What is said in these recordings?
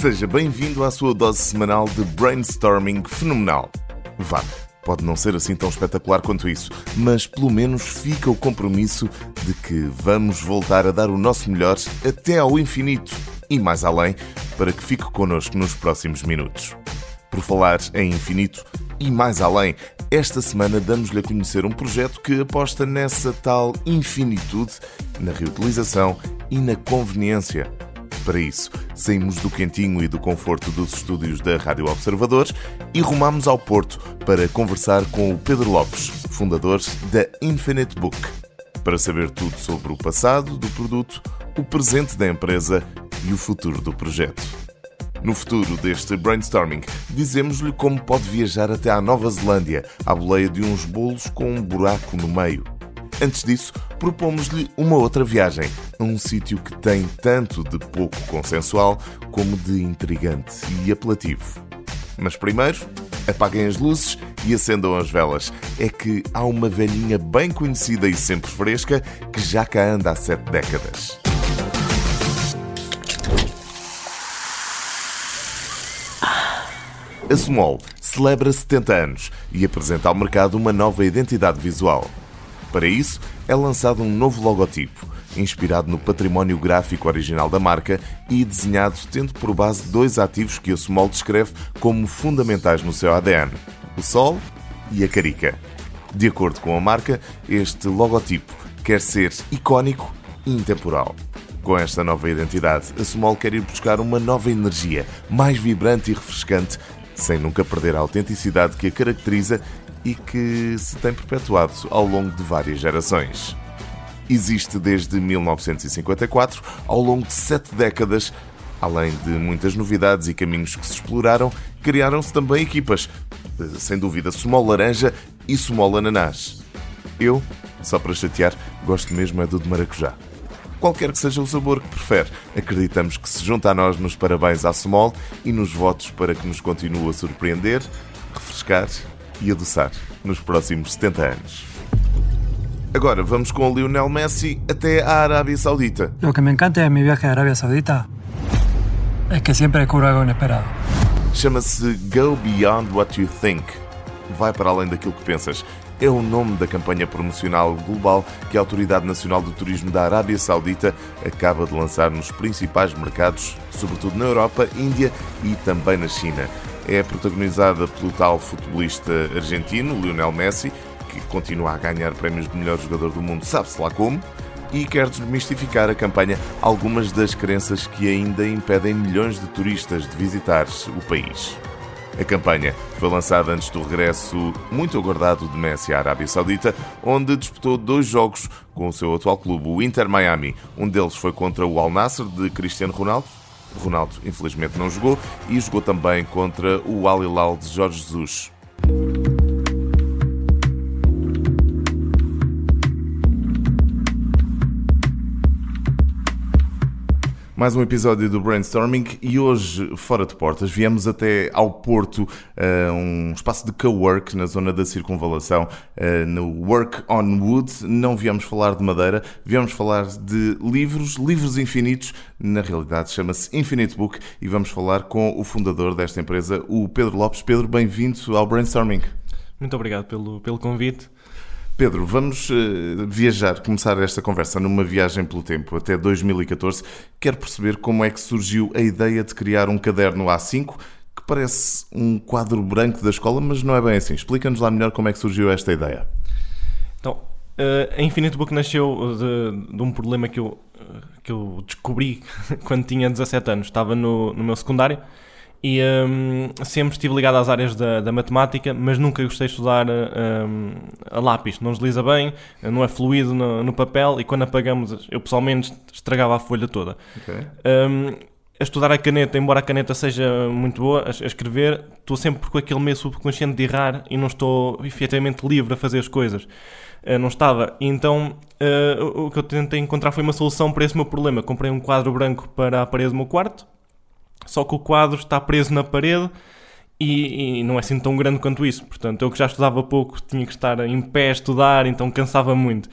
Seja bem-vindo à sua dose semanal de brainstorming fenomenal. Vá, pode não ser assim tão espetacular quanto isso, mas pelo menos fica o compromisso de que vamos voltar a dar o nosso melhor até ao infinito e mais além, para que fique connosco nos próximos minutos. Por falar em infinito e mais além, esta semana damos-lhe a conhecer um projeto que aposta nessa tal infinitude, na reutilização e na conveniência. Para isso, saímos do quentinho e do conforto dos estúdios da Rádio Observadores e rumamos ao Porto para conversar com o Pedro Lopes, fundador da Infinite Book, para saber tudo sobre o passado do produto, o presente da empresa e o futuro do projeto. No futuro deste brainstorming, dizemos-lhe como pode viajar até à Nova Zelândia, à boleia de uns bolos com um buraco no meio. Antes disso, propomos-lhe uma outra viagem a um sítio que tem tanto de pouco consensual como de intrigante e apelativo. Mas primeiro, apaguem as luzes e acendam as velas. É que há uma velhinha bem conhecida e sempre fresca que já cá anda há sete décadas. A Small celebra 70 anos e apresenta ao mercado uma nova identidade visual. Para isso, é lançado um novo logotipo, inspirado no património gráfico original da marca e desenhado tendo por base dois ativos que a Small descreve como fundamentais no seu ADN: o Sol e a Carica. De acordo com a marca, este logotipo quer ser icónico e intemporal. Com esta nova identidade, a Small quer ir buscar uma nova energia, mais vibrante e refrescante, sem nunca perder a autenticidade que a caracteriza e que se tem perpetuado ao longo de várias gerações. Existe desde 1954, ao longo de sete décadas. Além de muitas novidades e caminhos que se exploraram, criaram-se também equipas. Sem dúvida, Small Laranja e Small Ananás. Eu, só para chatear, gosto mesmo é do de maracujá. Qualquer que seja o sabor que prefere, acreditamos que se junta a nós nos parabéns à Small e nos votos para que nos continue a surpreender, refrescar e adoçar nos próximos 70 anos. Agora vamos com o Lionel Messi até à Arábia Saudita. Lo que me encanta de mi viaje a Arabia Saudita es que siempre descubro algo inesperado. Chama-se Go Beyond What You Think. Vai para além daquilo que pensas. É o nome da campanha promocional global que a Autoridade Nacional do Turismo da Arábia Saudita acaba de lançar nos principais mercados, sobretudo na Europa, Índia e também na China. É protagonizada pelo tal futebolista argentino, Lionel Messi, que continua a ganhar prémios de melhor jogador do mundo, sabe-se lá como, e quer desmistificar a campanha algumas das crenças que ainda impedem milhões de turistas de visitar o país. A campanha foi lançada antes do regresso muito aguardado de Messi à Arábia Saudita, onde disputou dois jogos com o seu atual clube, o Inter Miami. Um deles foi contra o Al Nassr de Cristiano Ronaldo. Ronaldo, infelizmente, não jogou e jogou também contra o Al Hilal de Jorge Jesus. Mais um episódio do Brainstorming e hoje, fora de portas, viemos até ao Porto, uh, um espaço de co-work na zona da circunvalação, uh, no Work on Wood. Não viemos falar de madeira, viemos falar de livros, livros infinitos. Na realidade, chama-se Infinite Book e vamos falar com o fundador desta empresa, o Pedro Lopes. Pedro, bem-vindo ao Brainstorming. Muito obrigado pelo, pelo convite. Pedro, vamos uh, viajar, começar esta conversa numa viagem pelo tempo até 2014. Quero perceber como é que surgiu a ideia de criar um caderno A5 que parece um quadro branco da escola, mas não é bem assim. Explica-nos lá melhor como é que surgiu esta ideia. Então, uh, a Infinite Book nasceu de, de, um problema que eu, que eu descobri quando tinha 17 anos. Estava no, no meu secundário e um, sempre estive ligado às áreas da, da, matemática, mas nunca gostei de estudar um, a lápis. Não desliza bem, não é fluido no, no, papel e quando apagamos, eu pessoalmente estragava a folha toda. Okay. Um, a estudar a caneta, embora a caneta seja muito boa, a, a escrever, estou sempre com aquele meio subconsciente de errar e não estou efetivamente livre a fazer as coisas. Uh, não estava. E então uh, o que eu tentei encontrar foi uma solução para esse meu problema. Comprei um quadro branco para a parede do meu quarto só que o quadro está preso na parede e, e, não é assim tão grande quanto isso. Portanto, eu que já estudava pouco tinha que estar em pé a estudar, então cansava muito.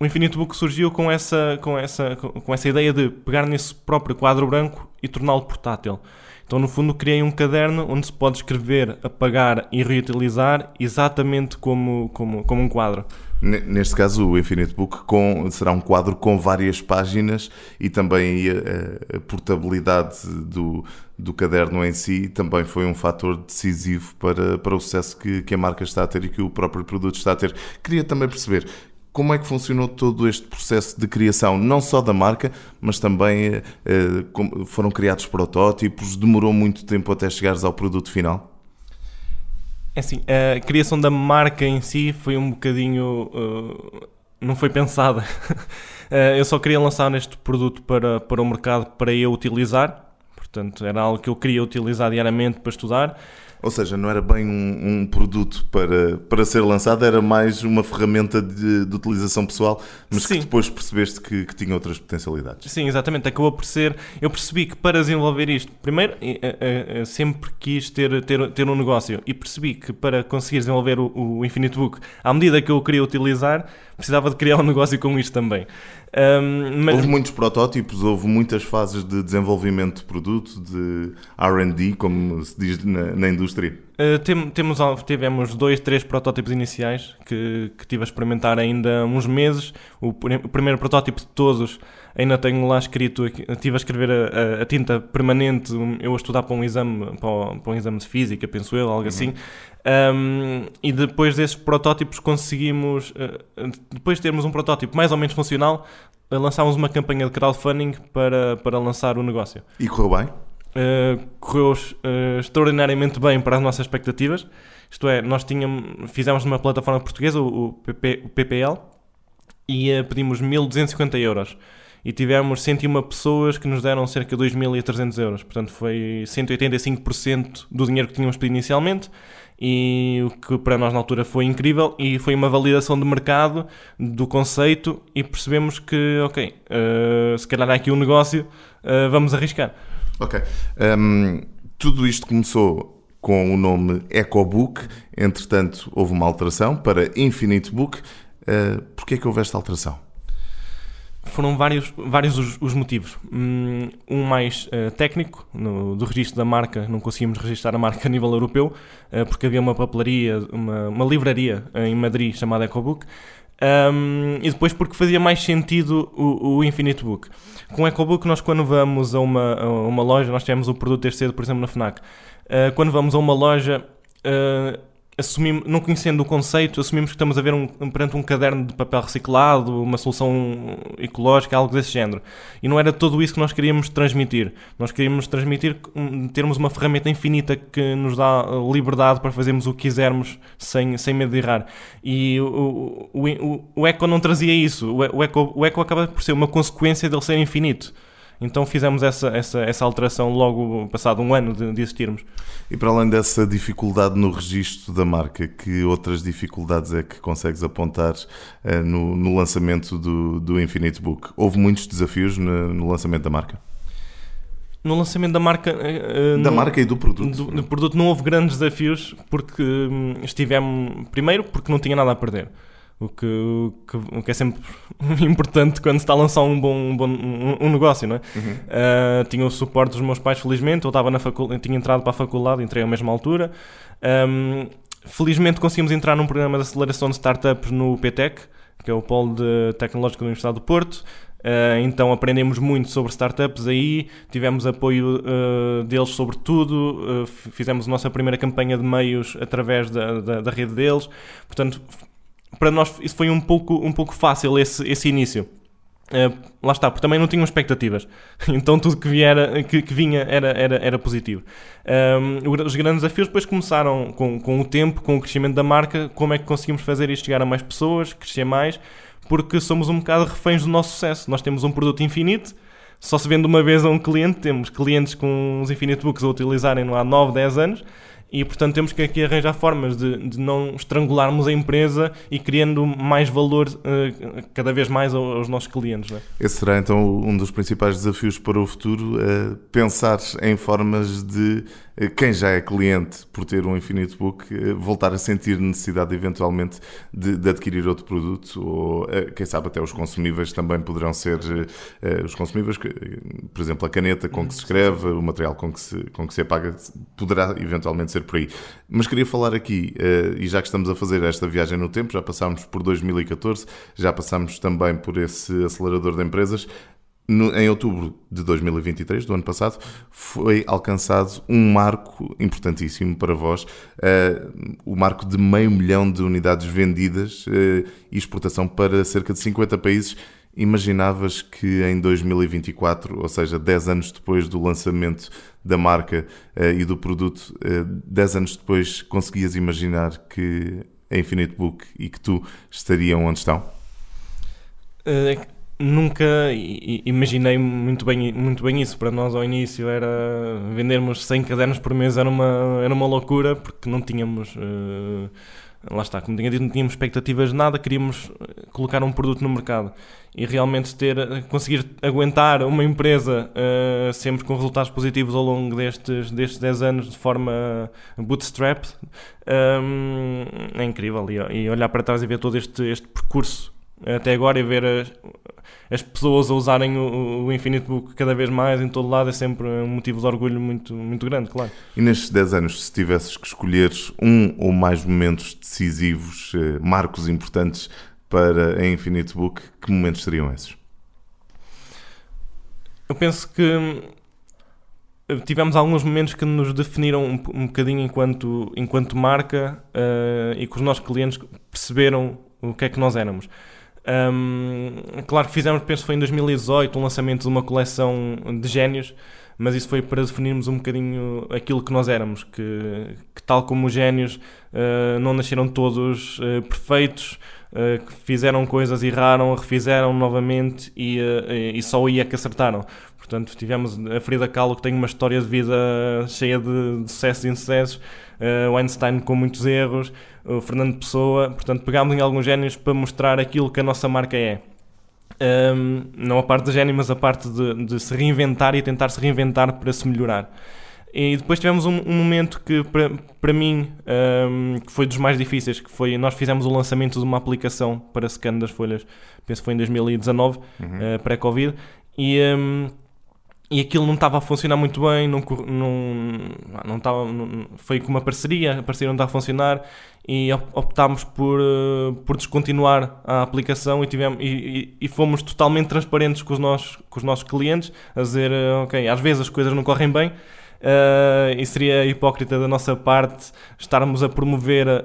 O Infinito Book surgiu com essa, com essa, com essa ideia de pegar nesse próprio quadro branco e torná-lo portátil. Então, no fundo, criei um caderno onde se pode escrever, apagar e reutilizar exatamente como, como, como um quadro. Neste caso, o Infinite Book com, será um quadro com várias páginas e também a, a, portabilidade do, do caderno em si também foi um fator decisivo para, para o sucesso que, que a marca está a ter e que o próprio produto está a ter. Queria também perceber como é que funcionou todo este processo de criação, não só da marca, mas também eh, foram criados protótipos, demorou muito tempo até chegares ao produto final? É assim, a criação da marca em si foi um bocadinho. Uh, não foi pensada. uh, eu só queria lançar este produto para, para o mercado para eu utilizar. Portanto, era algo que eu queria utilizar diariamente para estudar. Ou seja, não era bem um, um, produto para, para ser lançado, era mais uma ferramenta de, de utilização pessoal, mas Sim. que depois percebeste que, que, tinha outras potencialidades. Sim, exatamente. Acabou por ser. Eu percebi que para desenvolver isto, primeiro, sempre quis ter, ter, ter um negócio e percebi que para conseguir desenvolver o, o Infinite Book, à medida que eu queria utilizar, precisava de criar um negócio com isto também. Um, mas... Houve muitos protótipos, houve muitas fases de desenvolvimento de produto, de RD, como se diz na, na indústria. Uh, tem, temos, tivemos dois, três protótipos iniciais que, que tive a experimentar ainda há uns meses. O, o, primeiro protótipo de todos ainda tenho lá escrito, estive a escrever a, a, a, tinta permanente, eu a estudar para um exame, para, para um exame de física, penso eu, algo uhum. assim. Um, e depois desses protótipos conseguimos, uh, depois de termos um protótipo mais ou menos funcional, uh, lançámos uma campanha de crowdfunding para, para lançar o negócio. E correu bem? Uh, correu extraordinariamente bem para as nossas expectativas. Isto é, nós tínhamos, fizemos numa plataforma portuguesa, o, PP, o PPL, e pedimos 1250 euros e tivemos 101 pessoas que nos deram cerca de 2.300 euros. Portanto, foi 185% do dinheiro que tínhamos pedido inicialmente e o que para nós na altura foi incrível e foi uma validação de mercado do conceito e percebemos que, ok, uh, se calhar há aqui um negócio, uh, vamos arriscar. Ok. Um, tudo isto começou com o nome EcoBook, entretanto houve uma alteração para Infinite Book. Uh, Porquê é que houve esta alteração? foram vários, vários os, os motivos. Hum, um mais uh, técnico, no, do registro da marca, não conseguimos registrar a marca a nível europeu, uh, porque havia uma papelaria, uma, uma livraria em Madrid chamada EcoBook, um, e depois porque fazia mais sentido o, o Infinite Book. Com o EcoBook, nós quando vamos a uma, a uma loja, nós tivemos o produto cedo, por exemplo, na FNAC, uh, quando vamos a uma loja assumimos, não conhecendo o conceito, assumimos que estamos a ver um, perante um caderno de papel reciclado, uma solução ecológica, algo desse género. E não era tudo isso que nós queríamos transmitir. Nós queríamos transmitir, termos uma ferramenta infinita que nos dá liberdade para fazermos o que quisermos sem, sem medo de errar. E o, o, o, o Eco não trazia isso. O Eco, o Eco acaba por ser uma consequência dele ser infinito. Então fizemos essa, essa, essa alteração logo passado um ano de, de existirmos. E para além dessa dificuldade no registro da marca, que outras dificuldades é que consegues apontar uh, no, no, lançamento do, do Infinite Book? Houve muitos desafios no, no lançamento da marca? no lançamento da marca uh, da no, marca e do produto do, do, produto não houve grandes desafios porque um, estivemos primeiro porque não tinha nada a perder o que, o que, o que é sempre importante quando se está a lançar um bom, um, bom, um, um negócio, não é? Uhum. Uh, tinha o suporte dos meus pais, felizmente, eu estava na faculdade, tinha entrado para a faculdade, entrei à mesma altura. Um, felizmente conseguimos entrar num programa de aceleração de startups no PTEC, que é o Polo de Tecnológico da Universidade do Porto. Uh, então aprendemos muito sobre startups aí, tivemos apoio uh, deles sobre tudo, uh, fizemos a nossa primeira campanha de meios através da, da, da rede deles. Portanto, para nós isso foi um pouco, um pouco fácil esse, esse início. Uh, lá está, porque também não tinham expectativas. Então tudo que, viera, que, que vinha era, era, era positivo. Um, os grandes desafios depois começaram com, com o tempo, com o crescimento da marca, como é que conseguimos fazer isto chegar a mais pessoas, crescer mais, porque somos um bocado reféns do nosso sucesso. Nós temos um produto infinito, só se vende uma vez a um cliente, temos clientes com os Infinite Books a utilizarem há 9, 10 anos, e portanto temos que aqui arranjar formas de, de não estrangularmos a empresa e criando mais valor uh, cada vez mais aos nossos clientes. É? Esse será então um dos principais desafios para o futuro, uh, pensar em formas de uh, quem já é cliente por ter um Infinite Book voltar a sentir necessidade eventualmente de, de adquirir outro produto ou quem sabe até os consumíveis também poderão ser os consumíveis, por exemplo a caneta com que se escreve, o material com que se, com que se apaga, poderá eventualmente ser ser por aí. Mas queria falar aqui, uh, e já que estamos a fazer esta viagem no tempo, já passámos por 2014, já passámos também por esse acelerador de empresas. No, em outubro de 2023, do ano passado, foi alcançado um marco importantíssimo para vós, uh, o marco de meio milhão de unidades vendidas uh, e exportação para cerca de 50 países Imaginavas que em 2024, ou seja, 10 anos depois do lançamento da marca uh, e do produto, uh, eh, 10 anos depois conseguias imaginar que a Infinite Book e que tu estariam onde estão? Uh, nunca imaginei muito bem, muito bem isso. Para nós, ao início, era vendermos 100 cadernos por mês era uma, era uma loucura porque não tínhamos. Uh, lá está, como tinha dito, não tínhamos expectativas de nada, queríamos eh, colocar um produto no mercado e realmente ter, eh, conseguir aguentar uma empresa uh, sempre com resultados positivos ao longo destes, destes 10 anos de forma bootstrap um, é incrível. E, e, olhar para trás e ver todo este, este percurso até agora e ver as, as pessoas a usarem o, o, Infinite Book cada vez mais em todo lado é sempre um motivo de orgulho muito, muito grande, claro. E nestes 10 anos, se tivesses que escolher um ou mais momentos decisivos, eh, marcos importantes para a Infinite Book, que momentos seriam esses? Eu penso que hum, tivemos alguns momentos que nos definiram um, um bocadinho enquanto, enquanto marca uh, e que os nossos clientes perceberam o que é que nós éramos. Um, claro que fizemos, penso que foi em 2018, um lançamento de uma coleção de génios, mas isso foi para definirmos um bocadinho aquilo que nós éramos, que, que tal como os génios uh, não nasceram todos uh, perfeitos, uh, fizeram coisas, erraram, refizeram novamente e, e só aí é que acertaram. Portanto, tivemos a Frida Kahlo que tem uma história de vida cheia de, de sucessos e insucessos, o Einstein com muitos erros, o Fernando Pessoa. Portanto, pegámos em alguns génios para mostrar aquilo que a nossa marca é. Um, não a parte de gênio, mas a parte de, de, se reinventar e tentar se reinventar para se melhorar. E depois tivemos um, um momento que, para, para mim, um, que foi dos mais difíceis, que foi, nós fizemos o lançamento de uma aplicação para scan das folhas, penso que foi em 2019, uhum. uh, pré-Covid, e e aquilo não estava a funcionar muito bem, não, não, não estava, não, foi com uma parceria, a parceria não estava a funcionar e optámos por, uh, por descontinuar a aplicação e, tivemos, e, e, fomos totalmente transparentes com os nossos, com os nossos clientes, a dizer, uh, ok, às vezes as coisas não correm bem, Uh, e seria hipócrita da nossa parte estarmos a promover a,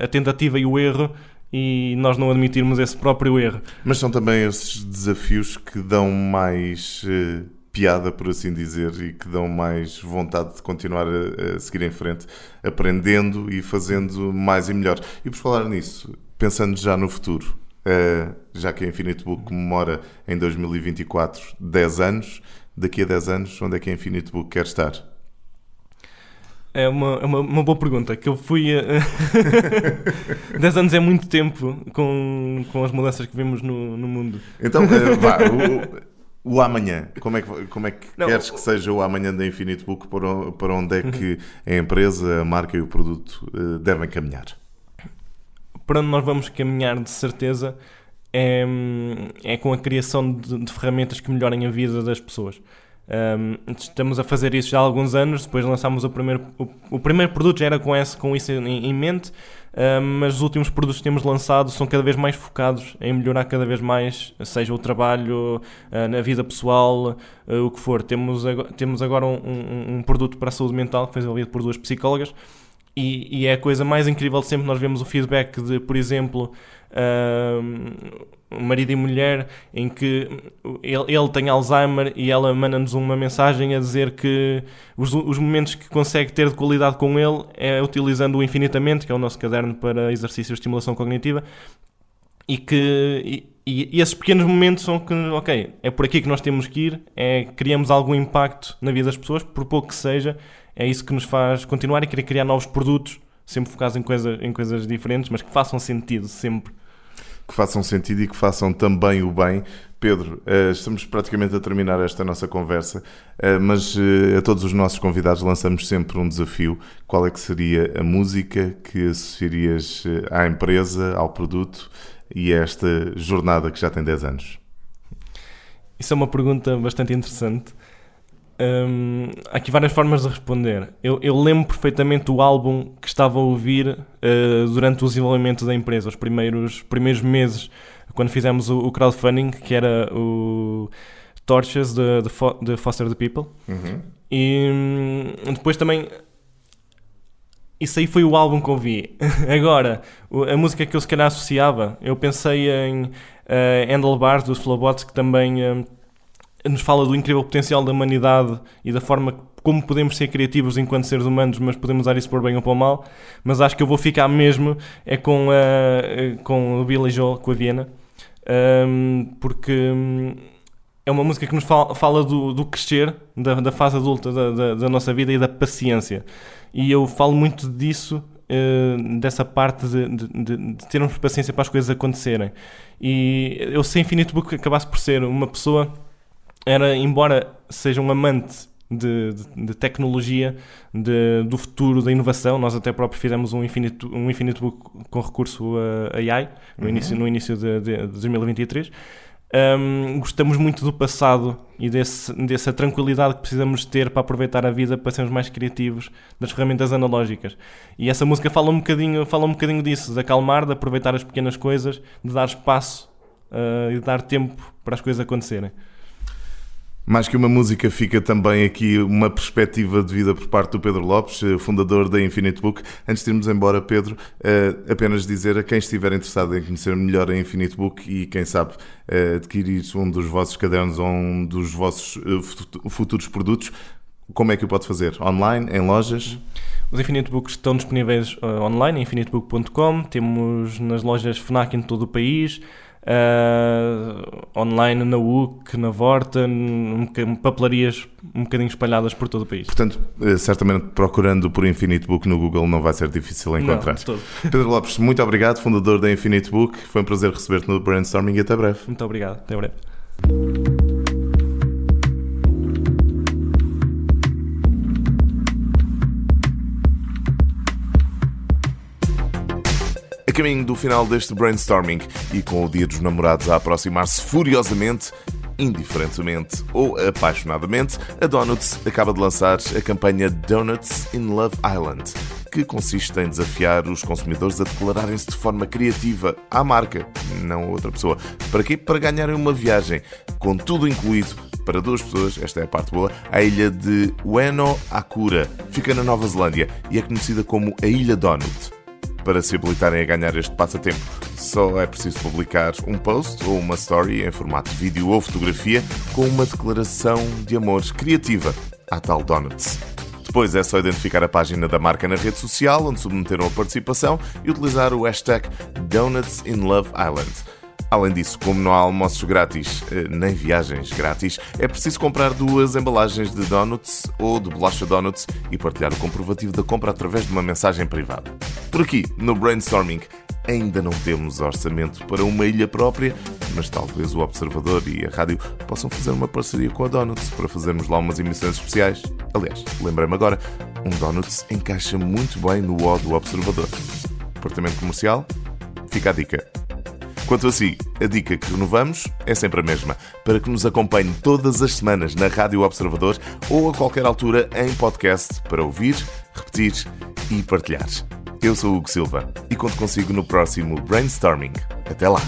a, a, tentativa e o erro e nós não admitirmos esse próprio erro. Mas são também esses desafios que dão mais uh, piada, por assim dizer, e que dão mais vontade de continuar a, a seguir em frente, aprendendo e fazendo mais e melhor. E por falar nisso, pensando já no futuro, uh, já que a Infinite Book comemora em 2024 10 anos, daqui a 10 anos, onde é que a Infinite Book quer estar? É uma, é uma, uma, boa pergunta. Que eu fui. A... 10 anos é muito tempo com, com as mudanças que vemos no, no mundo. Então, uh, vá. O, o amanhã, como é que, como é que queres que seja o amanhã da Infinite Book? Para, onde é uhum. que a empresa, a marca e o produto uh, devem caminhar? Para onde nós vamos caminhar, de certeza, é, é com a criação de, de ferramentas que melhorem a vida das pessoas. Um, estamos a fazer isso já há alguns anos, depois lançámos o primeiro, o, o primeiro produto já era com, esse, com isso em, em mente, um, mas os últimos produtos que temos lançado são cada vez mais focados em melhorar cada vez mais, seja o trabalho, uh, na vida pessoal, uh, o que for. Temos, agora, temos agora um, um, um, produto para a saúde mental que foi desenvolvido por duas psicólogas e, e, é a coisa mais incrível de sempre. Nós vemos o feedback de, por exemplo, uh, marido e mulher, em que ele, ele tem Alzheimer e ela manda-nos uma mensagem a dizer que os, os, momentos que consegue ter de qualidade com ele é utilizando o Infinitamente, que é o nosso caderno para exercício de estimulação cognitiva, e que. E, e, esses pequenos momentos são que, ok, é por aqui que nós temos que ir, é, criamos algum impacto na vida das pessoas, por pouco que seja, é isso que nos faz continuar e querer criar novos produtos, sempre focados em, coisa, em coisas diferentes, mas que façam sentido sempre. Que façam sentido e que façam também o bem. Pedro, eh, estamos praticamente a terminar esta nossa conversa, eh, mas eh, a todos os nossos convidados lançamos sempre um desafio. Qual é que seria a música que associarias à empresa, ao produto e a esta jornada que já tem 10 anos? Isso é uma pergunta bastante interessante. Hum, há aqui várias formas de responder. Eu, eu, lembro perfeitamente o álbum que estava a ouvir uh, durante o desenvolvimento da empresa, os primeiros, primeiros meses, quando fizemos o, o crowdfunding, que era o Torches de, de, de Foster the People. Uhum. E hum, depois também. Isso aí foi o álbum que ouvi. Agora, a música que eu se calhar associava, eu pensei em uh, Handlebars dos Flowbots, que também. Uh, nos fala do incrível potencial da humanidade e da forma como podemos ser criativos enquanto seres humanos, mas podemos usar isso por bem ou por mal. Mas acho que eu vou ficar mesmo é com, a, com o Billy Joel, com a Viena, um, porque hum, é uma música que nos fala, fala do, do, crescer, da, da fase adulta da, da, da, nossa vida e da paciência. E eu falo muito disso, uh, dessa parte de, de, de, termos paciência para as coisas acontecerem. E eu, sem Infinite Book, acabasse por ser uma pessoa era, embora seja um amante de, de, de tecnologia, de, do futuro, da inovação, nós até próprio fizemos um Infinite, um Infinite Book com recurso a AI no uhum. início, no início de, de 2023. Um, gostamos muito do passado e desse, dessa tranquilidade que precisamos ter para aproveitar a vida, para sermos mais criativos das ferramentas analógicas. E essa música fala um bocadinho, fala um bocadinho disso, de acalmar, de aproveitar as pequenas coisas, de dar espaço uh, e de dar tempo para as coisas acontecerem. Mais que uma música, fica também aqui uma perspectiva de vida por parte do Pedro Lopes, eh, fundador da Infinite Book. Antes de irmos embora, Pedro, eh, apenas dizer a quem estiver interessado em conhecer melhor a Infinite Book e, quem sabe, eh, adquirir um dos vossos cadernos ou um dos vossos futuros produtos, como é que o pode fazer? Online, em lojas? Os Infinite Books estão disponíveis online, infinitebook.com. Temos nas lojas FNAC em todo o país uh, online na UC, na Vorta, um, papelarias um bocadinho espalhadas por todo o país. Portanto, eh, certamente procurando por Infinite Book no Google não vai ser difícil encontrar. Não, Pedro Lopes, muito obrigado, fundador da Infinite Book. Foi um prazer receber-te no Brainstorming e até breve. Muito obrigado, até breve. Caminho do final deste brainstorming e com o Dia dos Namorados a aproximar-se furiosamente, indiferentemente ou apaixonadamente, a Donuts acaba de lançar a campanha Donuts in Love Island, que consiste em desafiar os consumidores a declararem-se de forma criativa à marca, não a outra pessoa. Para quê? Para ganharem uma viagem com tudo incluído para duas pessoas, esta é a parte boa, à ilha de Ueno Akura. Fica na Nova Zelândia e é conhecida como a Ilha Donut. Para se habilitarem a ganhar este passatempo, só é preciso publicar um post ou uma story em formato de vídeo ou fotografia com uma declaração de amor criativa à tal Donuts. Depois é só identificar a página da marca na rede social onde submeteram a participação e utilizar o hashtag Donuts in Love Island. Além disso, como não há almoços grátis eh, nem viagens grátis, é preciso comprar duas embalagens de donuts ou de bolacha donuts e partilhar o comprovativo da compra através de uma mensagem privada. Por aqui, no Brainstorming, ainda não temos orçamento para uma ilha própria, mas talvez o Observador e a rádio possam fazer uma parceria com a Donuts para fazermos lá umas emissões especiais. Aliás, lembrei-me agora, um Donuts encaixa muito bem no O do Observador. Departamento Comercial? Fica a dica. Quanto a si, a dica que renovamos é sempre a mesma, para que nos acompanhe todas as semanas na Rádio Observador ou a qualquer altura em podcast para ouvir, repetir e partilhar. Eu sou o Hugo Silva e conto consigo no próximo Brainstorming. Até lá!